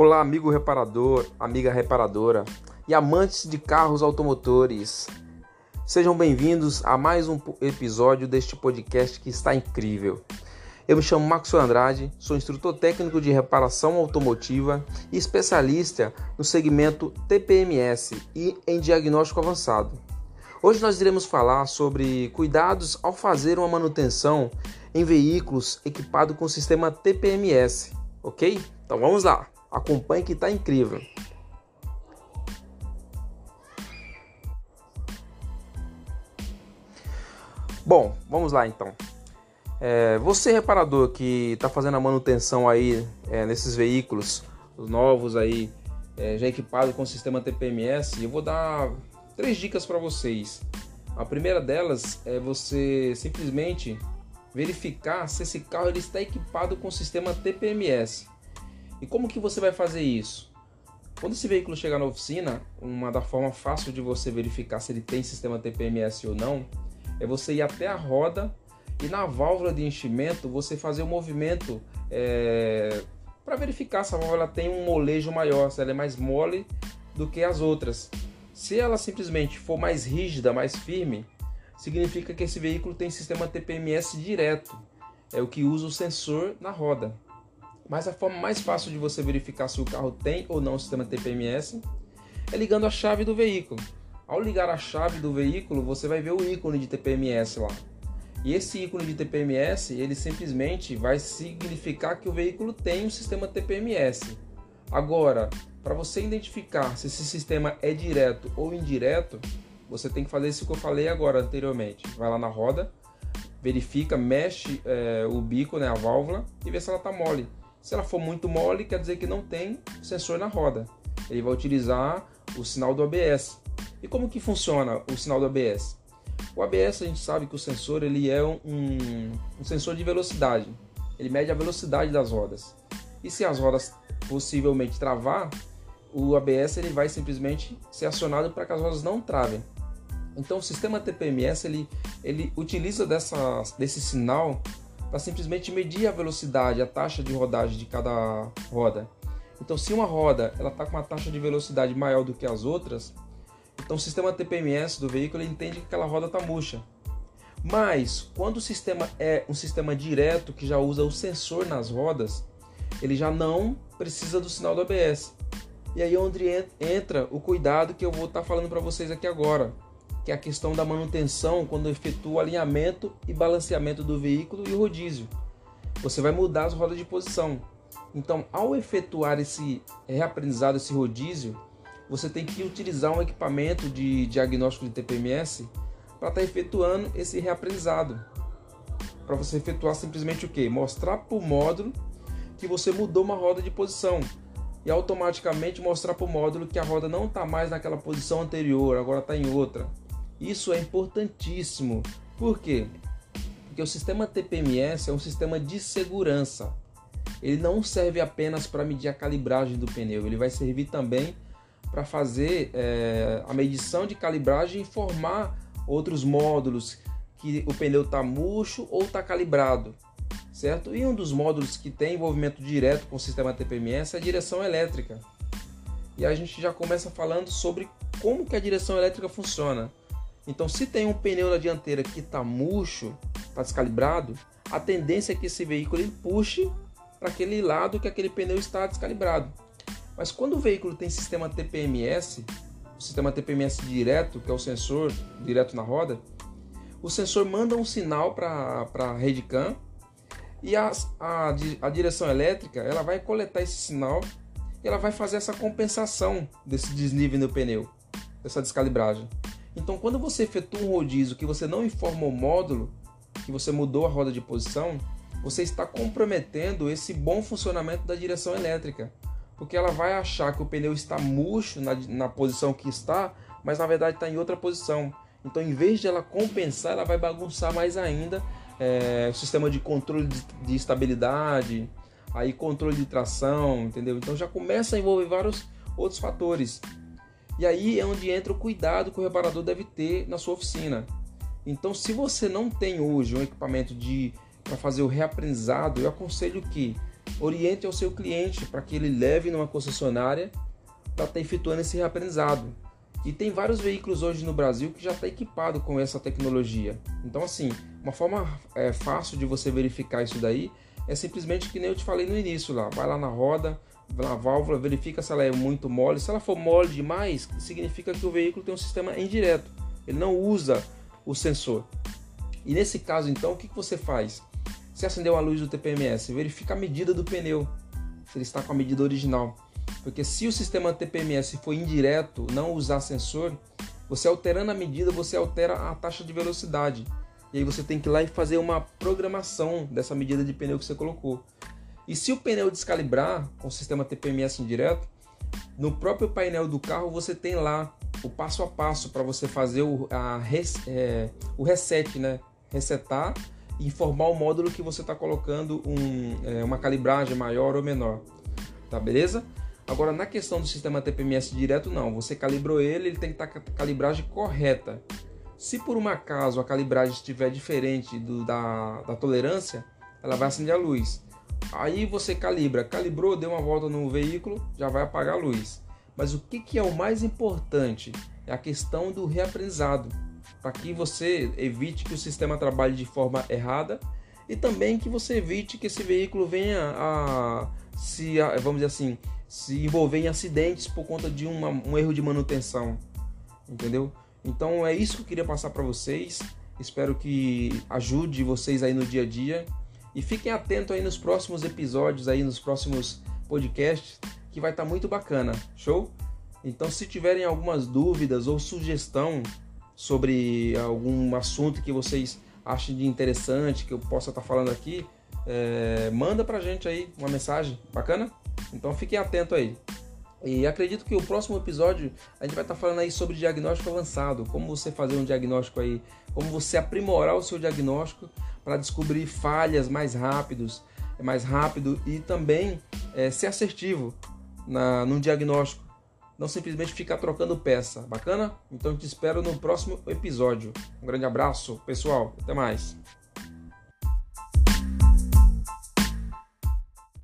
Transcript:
Olá, amigo reparador, amiga reparadora e amantes de carros automotores. Sejam bem-vindos a mais um episódio deste podcast que está incrível. Eu me chamo Maxo Andrade, sou instrutor técnico de reparação automotiva e especialista no segmento TPMS e em diagnóstico avançado. Hoje nós iremos falar sobre cuidados ao fazer uma manutenção em veículos equipados com sistema TPMS, ok? Então vamos lá! Acompanhe que está incrível. Bom, vamos lá então. É, você reparador que está fazendo a manutenção aí é, nesses veículos novos aí, é, já equipados com o sistema TPMS, eu vou dar três dicas para vocês. A primeira delas é você simplesmente verificar se esse carro ele está equipado com o sistema TPMS. E como que você vai fazer isso? Quando esse veículo chegar na oficina, uma da forma fácil de você verificar se ele tem sistema TPMS ou não, é você ir até a roda e na válvula de enchimento você fazer o um movimento é, para verificar se a válvula tem um molejo maior, se ela é mais mole do que as outras. Se ela simplesmente for mais rígida, mais firme, significa que esse veículo tem sistema TPMS direto, é o que usa o sensor na roda. Mas a forma mais fácil de você verificar se o carro tem ou não o sistema TPMS é ligando a chave do veículo. Ao ligar a chave do veículo, você vai ver o ícone de TPMS lá. E esse ícone de TPMS, ele simplesmente vai significar que o veículo tem um sistema TPMS. Agora, para você identificar se esse sistema é direto ou indireto, você tem que fazer isso que eu falei agora anteriormente. Vai lá na roda, verifica, mexe é, o bico, né, a válvula e vê se ela está mole. Se ela for muito mole, quer dizer que não tem sensor na roda. Ele vai utilizar o sinal do ABS. E como que funciona o sinal do ABS? O ABS a gente sabe que o sensor ele é um, um sensor de velocidade. Ele mede a velocidade das rodas. E se as rodas possivelmente travar, o ABS ele vai simplesmente ser acionado para que as rodas não travem. Então o sistema TPMS ele, ele utiliza dessa, desse sinal para simplesmente medir a velocidade, a taxa de rodagem de cada roda. Então, se uma roda ela está com uma taxa de velocidade maior do que as outras, então o sistema TPMS do veículo entende que aquela roda está murcha. Mas quando o sistema é um sistema direto que já usa o sensor nas rodas, ele já não precisa do sinal do ABS. E aí é onde entra o cuidado que eu vou estar tá falando para vocês aqui agora que é a questão da manutenção quando efetua o alinhamento e balanceamento do veículo e o rodízio. Você vai mudar as rodas de posição. Então, ao efetuar esse reaprendizado, esse rodízio, você tem que utilizar um equipamento de diagnóstico de TPMS para estar tá efetuando esse reaprendizado. Para você efetuar simplesmente o que? Mostrar para o módulo que você mudou uma roda de posição e automaticamente mostrar para o módulo que a roda não está mais naquela posição anterior, agora está em outra. Isso é importantíssimo. Por quê? Porque o sistema TPMS é um sistema de segurança. Ele não serve apenas para medir a calibragem do pneu, ele vai servir também para fazer é, a medição de calibragem e informar outros módulos que o pneu está murcho ou está calibrado, certo? E um dos módulos que tem envolvimento direto com o sistema TPMS é a direção elétrica. E a gente já começa falando sobre como que a direção elétrica funciona. Então, se tem um pneu na dianteira que está murcho, está descalibrado, a tendência é que esse veículo ele puxe para aquele lado que aquele pneu está descalibrado. Mas quando o veículo tem sistema TPMS, sistema TPMS direto, que é o sensor direto na roda, o sensor manda um sinal para a rede CAN e a, a, a direção elétrica ela vai coletar esse sinal e ela vai fazer essa compensação desse desnível no pneu, dessa descalibragem. Então, quando você efetua um rodízio que você não informa o módulo, que você mudou a roda de posição, você está comprometendo esse bom funcionamento da direção elétrica, porque ela vai achar que o pneu está murcho na, na posição que está, mas na verdade está em outra posição. Então, em vez de ela compensar, ela vai bagunçar mais ainda é, o sistema de controle de, de estabilidade, aí controle de tração, entendeu? Então já começa a envolver vários outros fatores. E aí é onde entra o cuidado que o reparador deve ter na sua oficina. Então, se você não tem hoje um equipamento de para fazer o reaprendizado, eu aconselho que oriente ao seu cliente para que ele leve numa concessionária para estar tá efetuando esse reaprendizado. E tem vários veículos hoje no Brasil que já está equipado com essa tecnologia. Então, assim, uma forma é, fácil de você verificar isso daí é simplesmente que nem eu te falei no início lá. Vai lá na roda, na válvula, verifica se ela é muito mole. Se ela for mole demais, significa que o veículo tem um sistema indireto. Ele não usa o sensor. E nesse caso, então, o que, que você faz? Se acendeu a luz do TPMS, verifica a medida do pneu, se ele está com a medida original. Porque se o sistema TPMS for indireto, não usar sensor, você alterando a medida, você altera a taxa de velocidade. E aí você tem que ir lá e fazer uma programação dessa medida de pneu que você colocou. E se o pneu descalibrar com o sistema TPMS indireto, no próprio painel do carro você tem lá o passo a passo para você fazer o, a, é, o reset, né? Resetar e informar o módulo que você está colocando um, é, uma calibragem maior ou menor. Tá beleza? Agora, na questão do sistema TPMS direto, não. Você calibrou ele, ele tem que estar com a calibragem correta. Se por um acaso a calibragem estiver diferente do, da, da tolerância, ela vai acender a luz. Aí você calibra, calibrou, deu uma volta no veículo, já vai apagar a luz. Mas o que, que é o mais importante? É a questão do reaprendizado, para que você evite que o sistema trabalhe de forma errada e também que você evite que esse veículo venha a se, vamos dizer assim, se envolver em acidentes por conta de uma, um erro de manutenção, entendeu? Então é isso que eu queria passar para vocês. Espero que ajude vocês aí no dia a dia e fiquem atentos aí nos próximos episódios aí nos próximos podcasts que vai estar tá muito bacana. Show? Então se tiverem algumas dúvidas ou sugestão sobre algum assunto que vocês achem de interessante que eu possa estar tá falando aqui, é, manda pra gente aí uma mensagem, bacana? Então fiquem atento aí. E acredito que o próximo episódio a gente vai estar falando aí sobre diagnóstico avançado, como você fazer um diagnóstico aí, como você aprimorar o seu diagnóstico para descobrir falhas mais rápidos, mais rápido e também é, ser assertivo na, no diagnóstico. Não simplesmente ficar trocando peça. Bacana? Então te espero no próximo episódio. Um grande abraço, pessoal. Até mais.